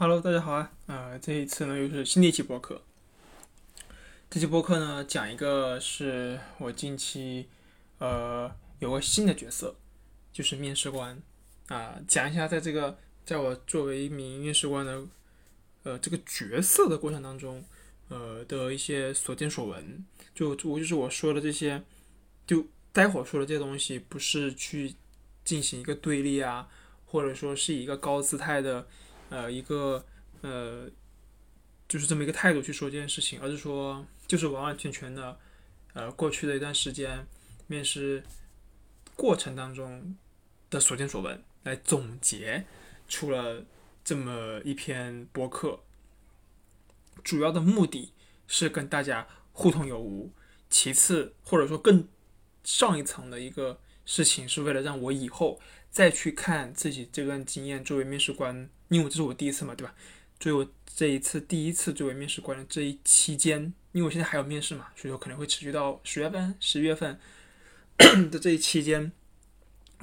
Hello，大家好啊！呃，这一次呢又是新的一期播客。这期播客呢讲一个是我近期呃有个新的角色，就是面试官啊、讲一下在这个在我作为一名面试官的呃这个角色的过程当中，呃的一些所见所闻。就我就是我说的这些，就待会儿说的这些东西，不是去进行一个对立啊，或者说是一个高姿态的。呃，一个呃，就是这么一个态度去说这件事情，而是说，就是完完全全的，呃，过去的一段时间面试过程当中的所见所闻来总结出了这么一篇博客，主要的目的是跟大家互通有无，其次或者说更上一层的一个事情，是为了让我以后再去看自己这段经验作为面试官。因为这是我第一次嘛，对吧？作为我这一次第一次作为面试官的这一期间，因为我现在还有面试嘛，所以说可能会持续到十月份、十一月份的这一期间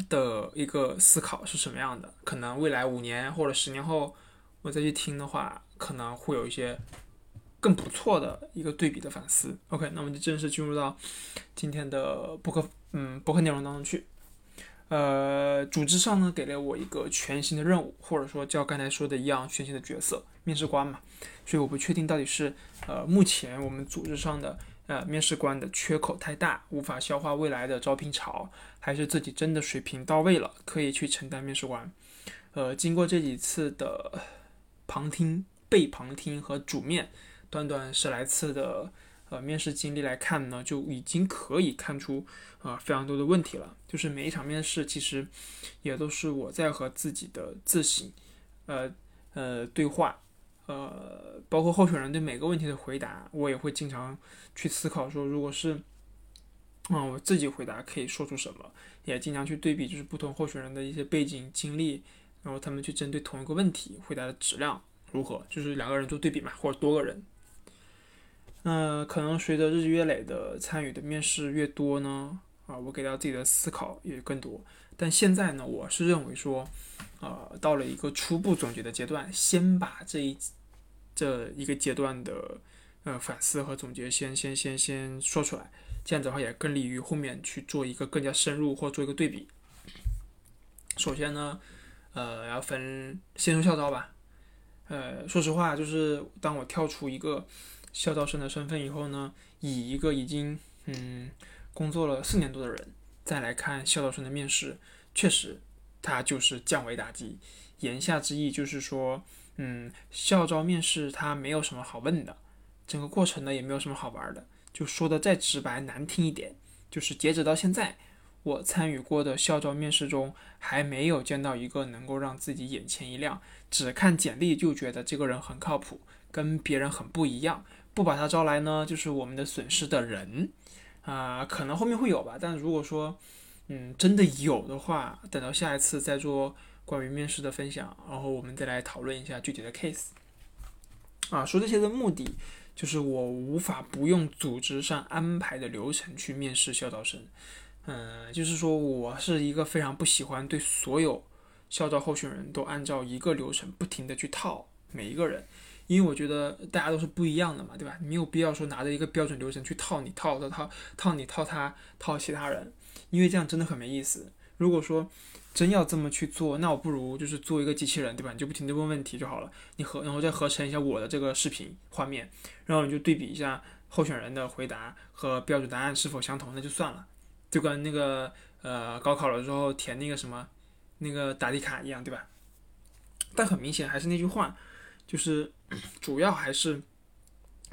的一个思考是什么样的？可能未来五年或者十年后我再去听的话，可能会有一些更不错的一个对比的反思。OK，那我们就正式进入到今天的播客，嗯，播客内容当中去。呃，组织上呢给了我一个全新的任务，或者说叫刚才说的一样全新的角色，面试官嘛。所以我不确定到底是呃目前我们组织上的呃面试官的缺口太大，无法消化未来的招聘潮，还是自己真的水平到位了，可以去承担面试官。呃，经过这几次的 旁听、被旁听和主面，短短十来次的。呃，面试经历来看呢，就已经可以看出啊非常多的问题了。就是每一场面试，其实也都是我在和自己的自省，呃呃对话，呃，包括候选人对每个问题的回答，我也会经常去思考说，如果是嗯我自己回答可以说出什么，也经常去对比，就是不同候选人的一些背景经历，然后他们去针对同一个问题回答的质量如何，就是两个人做对比嘛，或者多个人。那可能随着日积月累的参与的面试越多呢，啊，我给到自己的思考也更多。但现在呢，我是认为说，呃，到了一个初步总结的阶段，先把这一这一个阶段的呃反思和总结先先先先说出来，这样子的话也更利于后面去做一个更加深入或做一个对比。首先呢，呃，要分先说校招吧。呃，说实话，就是当我跳出一个。校招生的身份以后呢，以一个已经嗯工作了四年多的人再来看校招生的面试，确实他就是降维打击。言下之意就是说，嗯，校招面试他没有什么好问的，整个过程呢也没有什么好玩的。就说的再直白难听一点，就是截止到现在，我参与过的校招面试中，还没有见到一个能够让自己眼前一亮，只看简历就觉得这个人很靠谱，跟别人很不一样。不把他招来呢，就是我们的损失的人，啊，可能后面会有吧。但如果说，嗯，真的有的话，等到下一次再做关于面试的分享，然后我们再来讨论一下具体的 case。啊，说这些的目的，就是我无法不用组织上安排的流程去面试校招生。嗯，就是说我是一个非常不喜欢对所有校招候选人都按照一个流程不停的去套每一个人。因为我觉得大家都是不一样的嘛，对吧？没有必要说拿着一个标准流程去套你套的套套你套他套其他人，因为这样真的很没意思。如果说真要这么去做，那我不如就是做一个机器人，对吧？你就不停地问问题就好了，你合然后再合成一下我的这个视频画面，然后你就对比一下候选人的回答和标准答案是否相同，那就算了，就跟那个呃高考了之后填那个什么那个答题卡一样，对吧？但很明显还是那句话。就是主要还是，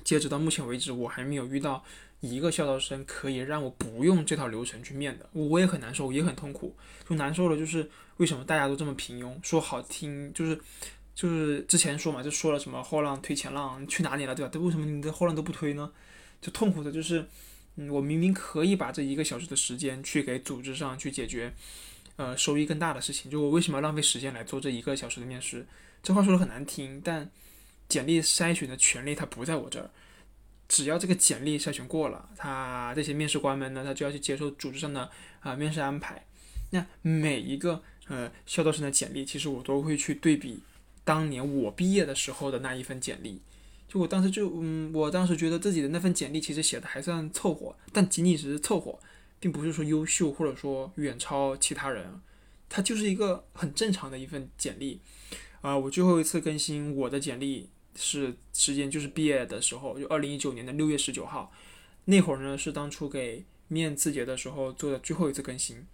截止到目前为止，我还没有遇到一个校招生可以让我不用这套流程去面的，我也很难受，也很痛苦。就难受了，就是为什么大家都这么平庸？说好听就是就是之前说嘛，就说了什么后浪推前浪，去哪里了，对吧？但为什么你的后浪都不推呢？就痛苦的就是，嗯，我明明可以把这一个小时的时间去给组织上去解决，呃，收益更大的事情，就我为什么要浪费时间来做这一个小时的面试？这话说的很难听，但简历筛选的权利它不在我这儿。只要这个简历筛选过了，他这些面试官们呢，他就要去接受组织上的啊面试安排。那每一个呃校招生的简历，其实我都会去对比当年我毕业的时候的那一份简历。就我当时就嗯，我当时觉得自己的那份简历其实写的还算凑合，但仅仅只是凑合，并不是说优秀或者说远超其他人，它就是一个很正常的一份简历。啊，我最后一次更新我的简历是时间就是毕业的时候，就二零一九年的六月十九号，那会儿呢是当初给面字节的时候做的最后一次更新。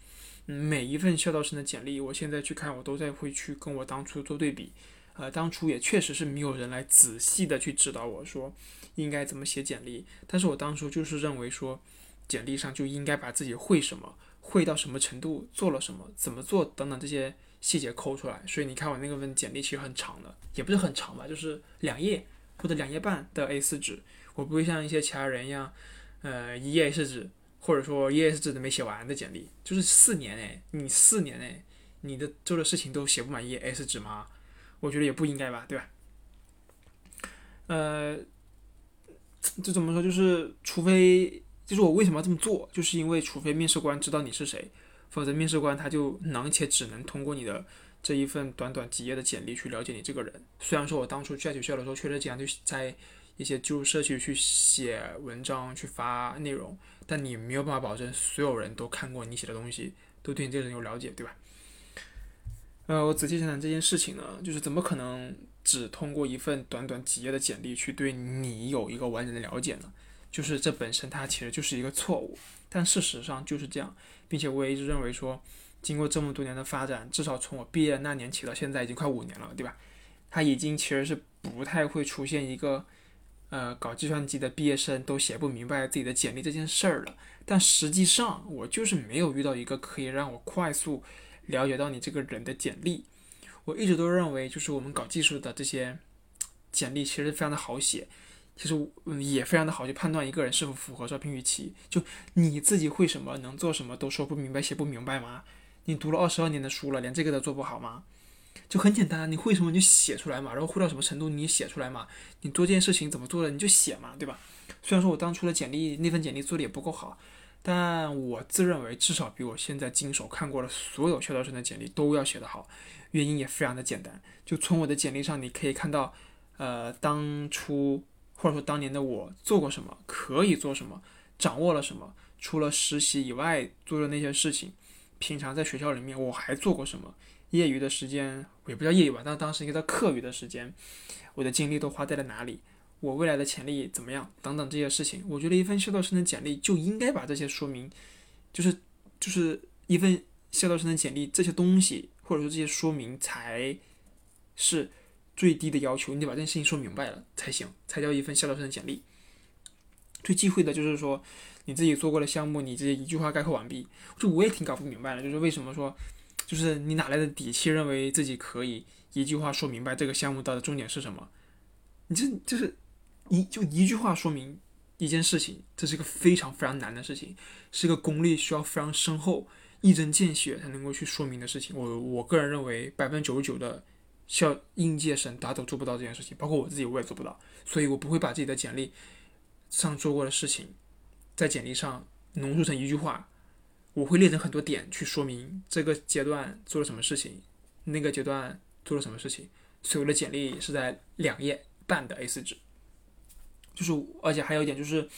嗯，每一份校招生的简历，我现在去看，我都在会去跟我当初做对比。呃，当初也确实是没有人来仔细的去指导我说应该怎么写简历，但是我当初就是认为说，简历上就应该把自己会什么，会到什么程度，做了什么，怎么做等等这些细节抠出来。所以你看我那个份简历其实很长的，也不是很长吧，就是两页或者两页半的 A4 纸。我不会像一些其他人一样，呃，一页 A4 纸，或者说一页 A4 纸都没写完的简历，就是四年哎，你四年哎，你的做的事情都写不满一页 A4 纸吗？我觉得也不应该吧，对吧？呃，这怎么说？就是除非，就是我为什么要这么做？就是因为除非面试官知道你是谁，否则面试官他就能且只能通过你的这一份短短几页的简历去了解你这个人。虽然说我当初在学校的时候确实经常就在一些就社区去写文章、去发内容，但你没有办法保证所有人都看过你写的东西，都对你这个人有了解，对吧？呃，我仔细想想这件事情呢，就是怎么可能只通过一份短短几页的简历去对你有一个完整的了解呢？就是这本身它其实就是一个错误，但事实上就是这样，并且我也一直认为说，经过这么多年的发展，至少从我毕业那年起到现在已经快五年了，对吧？它已经其实是不太会出现一个，呃，搞计算机的毕业生都写不明白自己的简历这件事儿了。但实际上，我就是没有遇到一个可以让我快速。了解到你这个人的简历，我一直都认为，就是我们搞技术的这些简历其实非常的好写，其实也非常的好去判断一个人是否符合招聘预期。就你自己会什么，能做什么，都说不明白，写不明白吗？你读了二十二年的书了，连这个都做不好吗？就很简单，你会什么你就写出来嘛，然后会到什么程度你写出来嘛，你做这件事情怎么做的你就写嘛，对吧？虽然说我当初的简历那份简历做的也不够好。但我自认为至少比我现在经手看过了所有校招生的简历都要写得好，原因也非常的简单，就从我的简历上你可以看到，呃，当初或者说当年的我做过什么，可以做什么，掌握了什么，除了实习以外做的那些事情，平常在学校里面我还做过什么，业余的时间也不叫业余吧，但当时应该叫课余的时间，我的精力都花在了哪里？我未来的潜力怎么样？等等这些事情，我觉得一份校招生的简历就应该把这些说明，就是就是一份校招生的简历这些东西，或者说这些说明才是最低的要求，你得把这件事情说明白了才行，才叫一份校招生的简历。最忌讳的就是说你自己做过的项目，你直接一句话概括完毕，就我也挺搞不明白的，就是为什么说，就是你哪来的底气认为自己可以一句话说明白这个项目到的重点是什么？你这就是。一就一句话说明一件事情，这是一个非常非常难的事情，是一个功力需要非常深厚、一针见血才能够去说明的事情。我我个人认为，百分之九十九的校应届生大家都做不到这件事情，包括我自己我也做不到，所以我不会把自己的简历上做过的事情，在简历上浓缩成一句话，我会列成很多点去说明这个阶段做了什么事情，那个阶段做了什么事情。所以我的简历是在两页半的 A4 纸。就是，而且还有一点就是，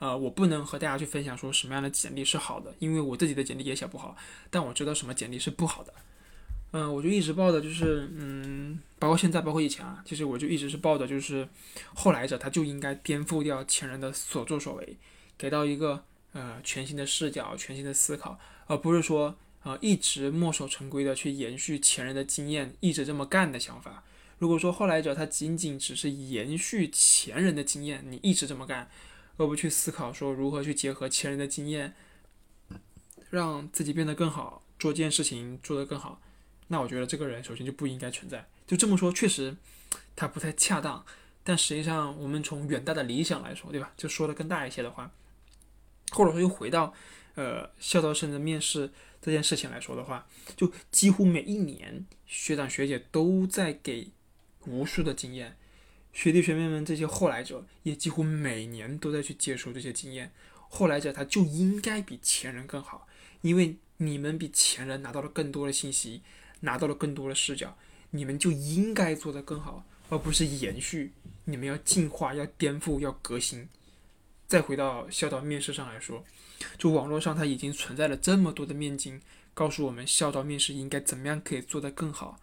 呃，我不能和大家去分享说什么样的简历是好的，因为我自己的简历也写不好，但我知道什么简历是不好的。嗯，我就一直抱的就是，嗯，包括现在，包括以前啊，其实我就一直是抱的，就是后来者他就应该颠覆掉前人的所作所为，给到一个呃全新的视角、全新的思考，而不是说呃一直墨守成规的去延续前人的经验，一直这么干的想法。如果说后来者他仅仅只是延续前人的经验，你一直这么干，而不去思考说如何去结合前人的经验，让自己变得更好，做件事情做得更好，那我觉得这个人首先就不应该存在。就这么说，确实他不太恰当，但实际上我们从远大的理想来说，对吧？就说的更大一些的话，或者说又回到呃校招生的面试这件事情来说的话，就几乎每一年学长学姐都在给。无数的经验，学弟学妹们这些后来者也几乎每年都在去接受这些经验。后来者他就应该比前人更好，因为你们比前人拿到了更多的信息，拿到了更多的视角，你们就应该做得更好，而不是延续。你们要进化，要颠覆，要革新。再回到校招面试上来说，就网络上它已经存在了这么多的面经，告诉我们校招面试应该怎么样可以做得更好，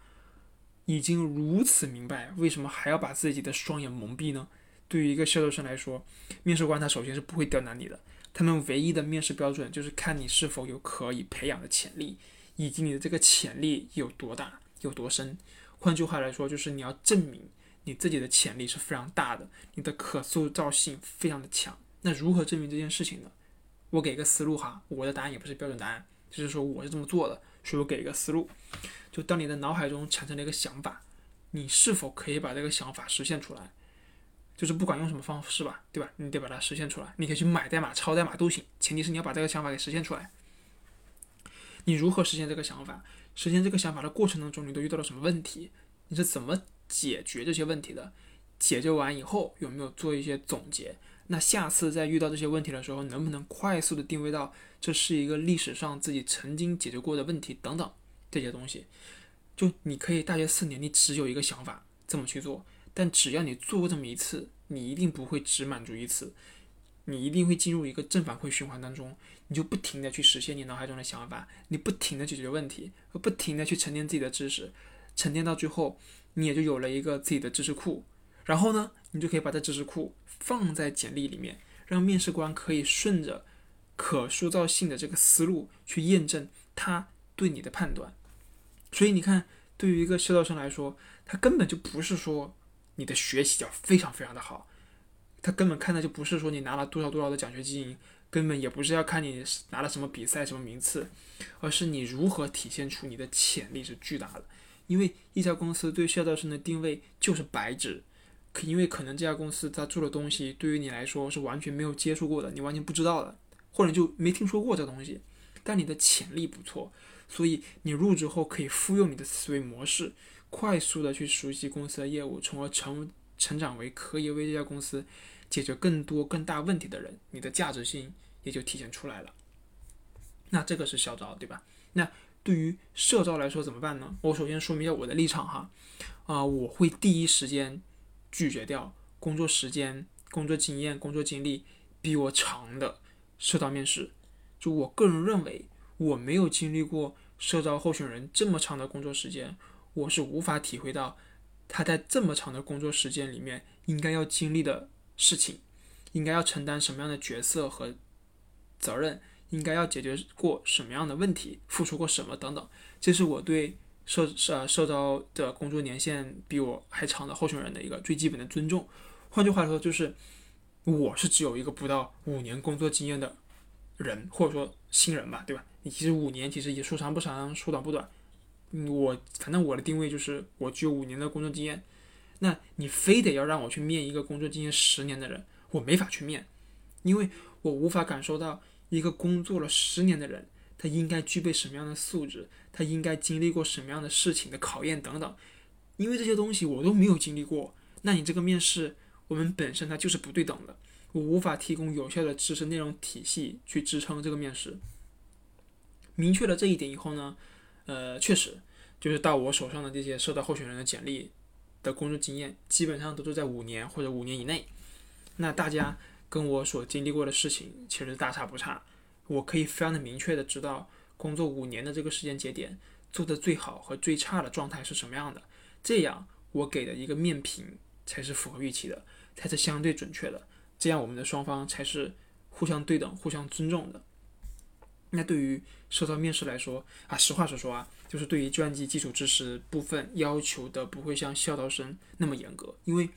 已经如此明白，为什么还要把自己的双眼蒙蔽呢？对于一个校招生来说，面试官他首先是不会刁难你的，他们唯一的面试标准就是看你是否有可以培养的潜力，以及你的这个潜力有多大、有多深。换句话来说，就是你要证明你自己的潜力是非常大的，你的可塑造性非常的强。那如何证明这件事情呢？我给个思路哈，我的答案也不是标准答案，就是说我是这么做的，所以我给一个思路。就当你的脑海中产生了一个想法，你是否可以把这个想法实现出来？就是不管用什么方式吧，对吧？你得把它实现出来。你可以去买代码、抄代码都行，前提是你要把这个想法给实现出来。你如何实现这个想法？实现这个想法的过程当中，你都遇到了什么问题？你是怎么解决这些问题的？解决完以后有没有做一些总结？那下次再遇到这些问题的时候，能不能快速的定位到这是一个历史上自己曾经解决过的问题等等这些东西？就你可以大学四年，你只有一个想法这么去做，但只要你做过这么一次，你一定不会只满足一次，你一定会进入一个正反馈循环当中，你就不停的去实现你脑海中的想法，你不停的解决问题，不停的去沉淀自己的知识，沉淀到最后，你也就有了一个自己的知识库，然后呢，你就可以把这知识库。放在简历里面，让面试官可以顺着可塑造性的这个思路去验证他对你的判断。所以你看，对于一个校招生来说，他根本就不是说你的学习要非常非常的好，他根本看的就不是说你拿了多少多少的奖学金，根本也不是要看你拿了什么比赛什么名次，而是你如何体现出你的潜力是巨大的。因为一家公司对校招生的定位就是白纸。可因为可能这家公司他做的东西对于你来说是完全没有接触过的，你完全不知道的，或者就没听说过这东西。但你的潜力不错，所以你入职后可以复用你的思维模式，快速的去熟悉公司的业务，从而成成长为可以为这家公司解决更多更大问题的人，你的价值性也就体现出来了。那这个是校招，对吧？那对于社招来说怎么办呢？我首先说明一下我的立场哈，啊，我会第一时间。拒绝掉工作时间、工作经验、工作经历比我长的社招面试。就我个人认为，我没有经历过社招候选人这么长的工作时间，我是无法体会到他在这么长的工作时间里面应该要经历的事情，应该要承担什么样的角色和责任，应该要解决过什么样的问题，付出过什么等等。这是我对。社社社招的工作年限比我还长的候选人的一个最基本的尊重，换句话说就是，我是只有一个不到五年工作经验的人，或者说新人吧，对吧？你其实五年其实也说长不长，说短不短。我反正我的定位就是我只有五年的工作经验，那你非得要让我去面一个工作经验十年的人，我没法去面，因为我无法感受到一个工作了十年的人。他应该具备什么样的素质？他应该经历过什么样的事情的考验等等？因为这些东西我都没有经历过，那你这个面试，我们本身它就是不对等的，我无法提供有效的知识内容体系去支撑这个面试。明确了这一点以后呢，呃，确实就是到我手上的这些受到候选人的简历的工作经验，基本上都是在五年或者五年以内。那大家跟我所经历过的事情其实大差不差。我可以非常的明确的知道工作五年的这个时间节点做的最好和最差的状态是什么样的，这样我给的一个面评才是符合预期的，才是相对准确的，这样我们的双方才是互相对等、互相尊重的。那对于社招面试来说啊，实话实说啊，就是对于计算机基础知识部分要求的不会像校招生那么严格，因为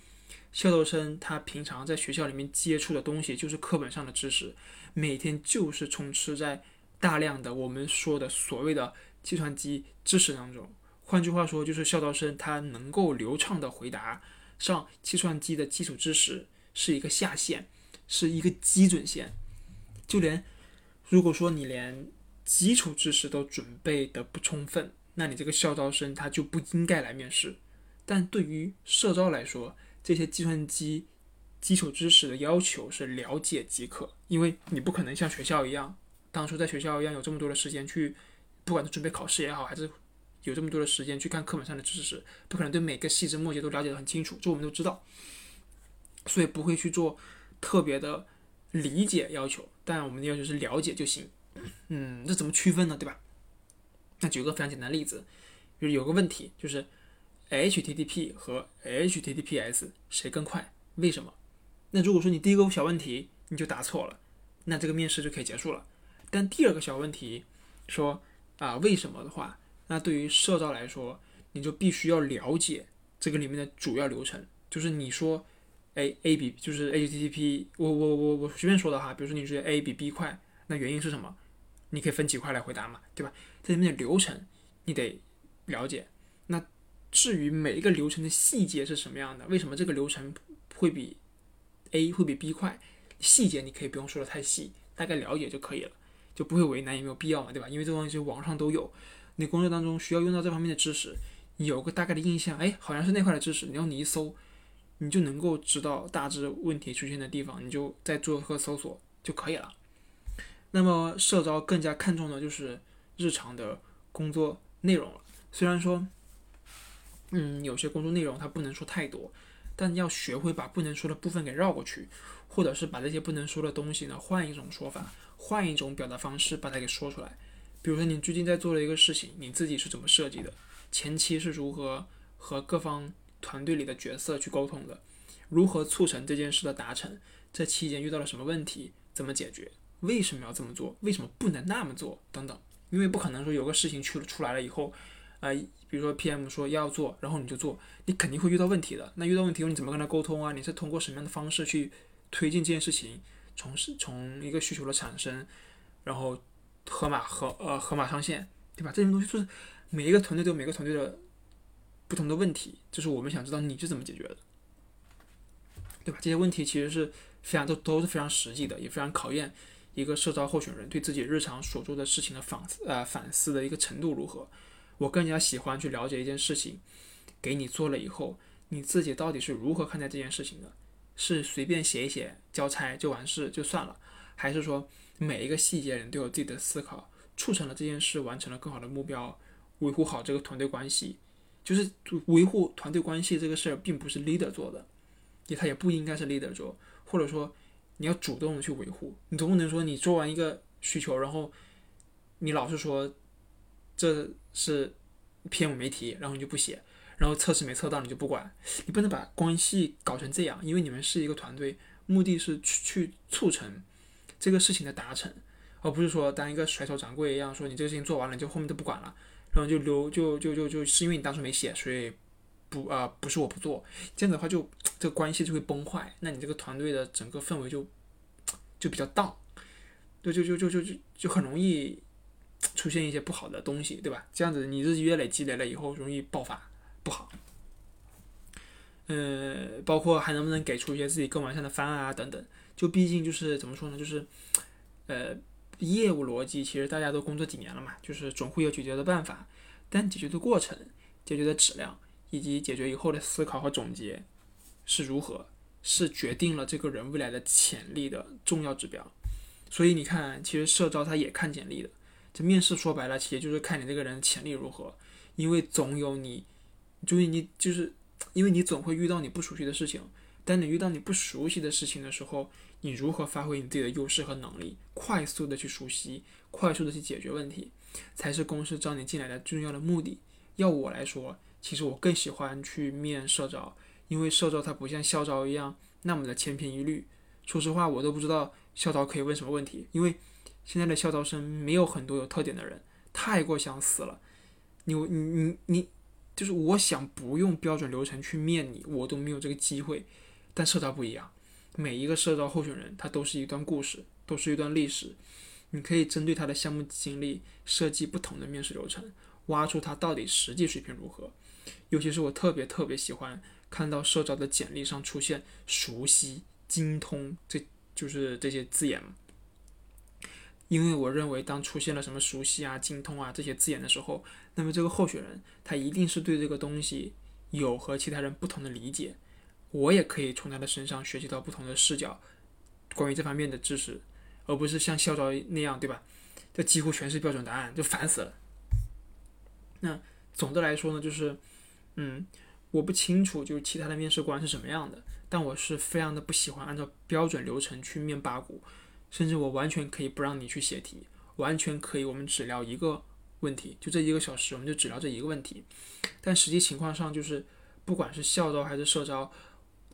校招生他平常在学校里面接触的东西就是课本上的知识。每天就是充斥在大量的我们说的所谓的计算机知识当中。换句话说，就是校招生他能够流畅的回答上计算机的基础知识是一个下限，是一个基准线。就连如果说你连基础知识都准备的不充分，那你这个校招生他就不应该来面试。但对于社招来说，这些计算机基础知识的要求是了解即可，因为你不可能像学校一样，当初在学校一样有这么多的时间去，不管是准备考试也好，还是有这么多的时间去看课本上的知识，不可能对每个细枝末节都了解的很清楚，这我们都知道，所以不会去做特别的理解要求，但我们的要求是了解就行。嗯，这怎么区分呢？对吧？那举个非常简单的例子，就是有个问题，就是 HTTP 和 HTTPS 谁更快？为什么？那如果说你第一个小问题你就答错了，那这个面试就可以结束了。但第二个小问题说啊为什么的话，那对于社招来说，你就必须要了解这个里面的主要流程。就是你说，A A 比就是 HTTP，我我我我随便说的哈，比如说你觉得 A 比 B 快，那原因是什么？你可以分几块来回答嘛，对吧？这里面的流程你得了解。那至于每一个流程的细节是什么样的，为什么这个流程会比 A 会比 B 快？细节你可以不用说的太细，大概了解就可以了，就不会为难，也没有必要嘛，对吧？因为这东西网上都有，你工作当中需要用到这方面的知识，有个大概的印象，哎，好像是那块的知识，然后你一搜，你就能够知道大致问题出现的地方，你就再做个搜索就可以了。那么社招更加看重的就是日常的工作内容了，虽然说，嗯，有些工作内容它不能说太多。但要学会把不能说的部分给绕过去，或者是把这些不能说的东西呢，换一种说法，换一种表达方式把它给说出来。比如说你最近在做的一个事情，你自己是怎么设计的？前期是如何和各方团队里的角色去沟通的？如何促成这件事的达成？这期间遇到了什么问题？怎么解决？为什么要这么做？为什么不能那么做？等等。因为不可能说有个事情去了出来了以后。啊，比如说 PM 说要做，然后你就做，你肯定会遇到问题的。那遇到问题后你怎么跟他沟通啊？你是通过什么样的方式去推进这件事情？从是从一个需求的产生，然后河马河呃河马上线，对吧？这些东西就是每一个团队都有每个团队的不同的问题，就是我们想知道你是怎么解决的，对吧？这些问题其实是非常都都是非常实际的，也非常考验一个社招候选人对自己日常所做的事情的反思呃反思的一个程度如何。我更加喜欢去了解一件事情，给你做了以后，你自己到底是如何看待这件事情的？是随便写一写交差就完事就算了，还是说每一个细节人都有自己的思考，促成了这件事完成了更好的目标，维护好这个团队关系？就是维护团队关系这个事儿，并不是 leader 做的，也他也不应该是 leader 做，或者说你要主动的去维护，你总不能说你做完一个需求，然后你老是说。这是 PM 没提，然后你就不写，然后测试没测到你就不管，你不能把关系搞成这样，因为你们是一个团队，目的是去去促成这个事情的达成，而不是说当一个甩手掌柜一样，说你这个事情做完了就后面都不管了，然后就留就就就就是因为你当初没写，所以不啊不是我不做，这样的话就这个关系就会崩坏，那你这个团队的整个氛围就就比较荡，就就就就就就就很容易。出现一些不好的东西，对吧？这样子你日积月累积累了以后，容易爆发，不好。呃，包括还能不能给出一些自己更完善的方案啊，等等。就毕竟就是怎么说呢？就是，呃，业务逻辑其实大家都工作几年了嘛，就是总会有解决的办法。但解决的过程、解决的质量以及解决以后的思考和总结是如何，是决定了这个人未来的潜力的重要指标。所以你看，其实社招他也看简历的。这面试说白了，其实就是看你这个人潜力如何，因为总有你，就是你就是，因为你总会遇到你不熟悉的事情。当你遇到你不熟悉的事情的时候，你如何发挥你自己的优势和能力，快速的去熟悉，快速的去解决问题，才是公司招你进来的重要的目的。要我来说，其实我更喜欢去面社招，因为社招它不像校招一样那么的千篇一律。说实话，我都不知道校招可以问什么问题，因为。现在的校招生没有很多有特点的人，太过想死了。你你你你，就是我想不用标准流程去面你，我都没有这个机会。但社招不一样，每一个社招候选人他都是一段故事，都是一段历史。你可以针对他的项目经历设计不同的面试流程，挖出他到底实际水平如何。尤其是我特别特别喜欢看到社招的简历上出现“熟悉”“精通”这就是这些字眼。因为我认为，当出现了什么熟悉啊、精通啊这些字眼的时候，那么这个候选人他一定是对这个东西有和其他人不同的理解。我也可以从他的身上学习到不同的视角，关于这方面的知识，而不是像校招那样，对吧？这几乎全是标准答案，就烦死了。那总的来说呢，就是嗯，我不清楚就是其他的面试官是什么样的，但我是非常的不喜欢按照标准流程去面八股，甚至我完全可以不让你去写题，完全可以我们只聊一个问题，就这一个小时我们就只聊这一个问题。但实际情况上就是，不管是校招还是社招。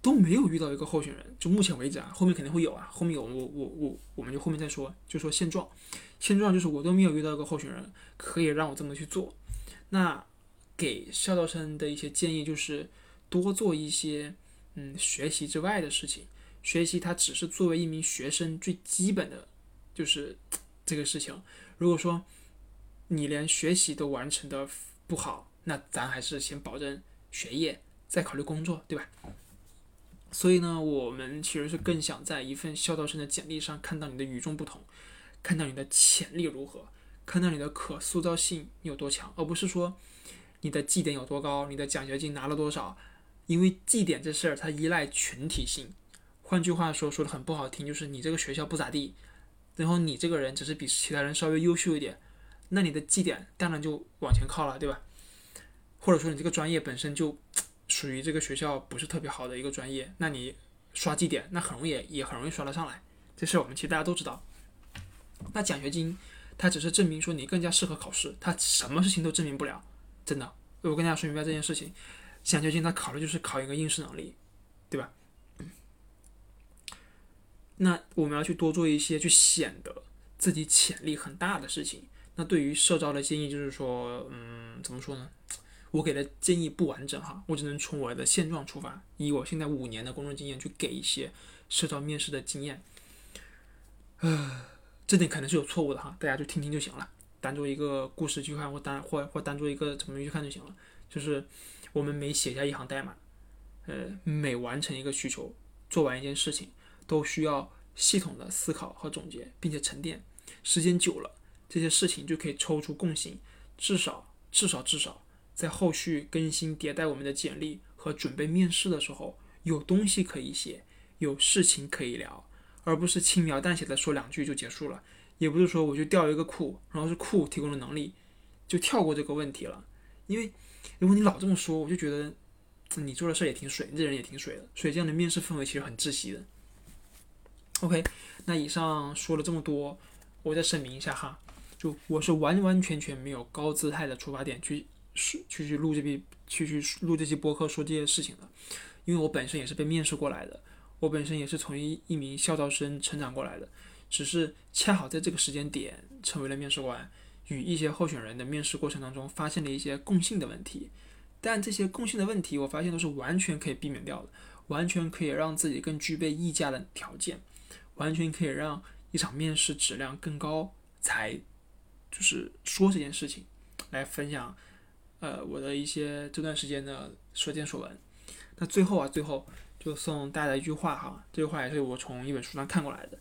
都没有遇到一个候选人，就目前为止啊，后面肯定会有啊，后面有我我我我们就后面再说，就说现状，现状就是我都没有遇到一个候选人可以让我这么去做。那给校招生的一些建议就是多做一些嗯学习之外的事情，学习它只是作为一名学生最基本的就是这个事情。如果说你连学习都完成的不好，那咱还是先保证学业，再考虑工作，对吧？所以呢，我们其实是更想在一份校招生的简历上看到你的与众不同，看到你的潜力如何，看到你的可塑造性有多强，而不是说你的绩点有多高，你的奖学金拿了多少。因为绩点这事儿它依赖群体性，换句话说，说的很不好听，就是你这个学校不咋地，然后你这个人只是比其他人稍微优秀一点，那你的绩点当然就往前靠了，对吧？或者说你这个专业本身就。属于这个学校不是特别好的一个专业，那你刷绩点，那很容易也很容易刷得上来。这事我们其实大家都知道。那奖学金，它只是证明说你更加适合考试，它什么事情都证明不了。真的，我跟大家说明白这件事情。奖学金它考的就是考一个应试能力，对吧？那我们要去多做一些，去显得自己潜力很大的事情。那对于社招的建议就是说，嗯，怎么说呢？我给的建议不完整哈，我只能从我的现状出发，以我现在五年的工作经验去给一些社招面试的经验。呃，这点可能是有错误的哈，大家就听听就行了，当做一个故事去看，或当或或当做一个怎么去看就行了。就是我们每写下一行代码，呃，每完成一个需求，做完一件事情，都需要系统的思考和总结，并且沉淀。时间久了，这些事情就可以抽出共性，至少至少至少。在后续更新迭代我们的简历和准备面试的时候，有东西可以写，有事情可以聊，而不是轻描淡写的说两句就结束了。也不是说我就调一个库，然后是库提供的能力，就跳过这个问题了。因为如果你老这么说，我就觉得你做的事也挺水，你这人也挺水的。所以这样的面试氛围其实很窒息的。OK，那以上说了这么多，我再声明一下哈，就我是完完全全没有高姿态的出发点去。去去录这批，去去录这期播客说这些事情的，因为我本身也是被面试过来的，我本身也是从一一名校招生成长过来的，只是恰好在这个时间点成为了面试官，与一些候选人的面试过程当中发现了一些共性的问题，但这些共性的问题我发现都是完全可以避免掉的，完全可以让自己更具备溢价的条件，完全可以让一场面试质量更高，才就是说这件事情来分享。呃，我的一些这段时间的所见所闻。那最后啊，最后就送大家一句话哈，这句话也是我从一本书上看过来的。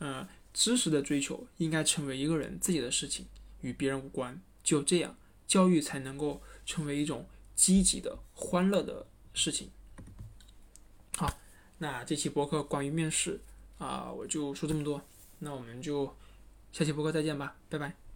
嗯，知识的追求应该成为一个人自己的事情，与别人无关。只有这样，教育才能够成为一种积极的、欢乐的事情。好，那这期博客关于面试啊，我就说这么多。那我们就下期博客再见吧，拜拜。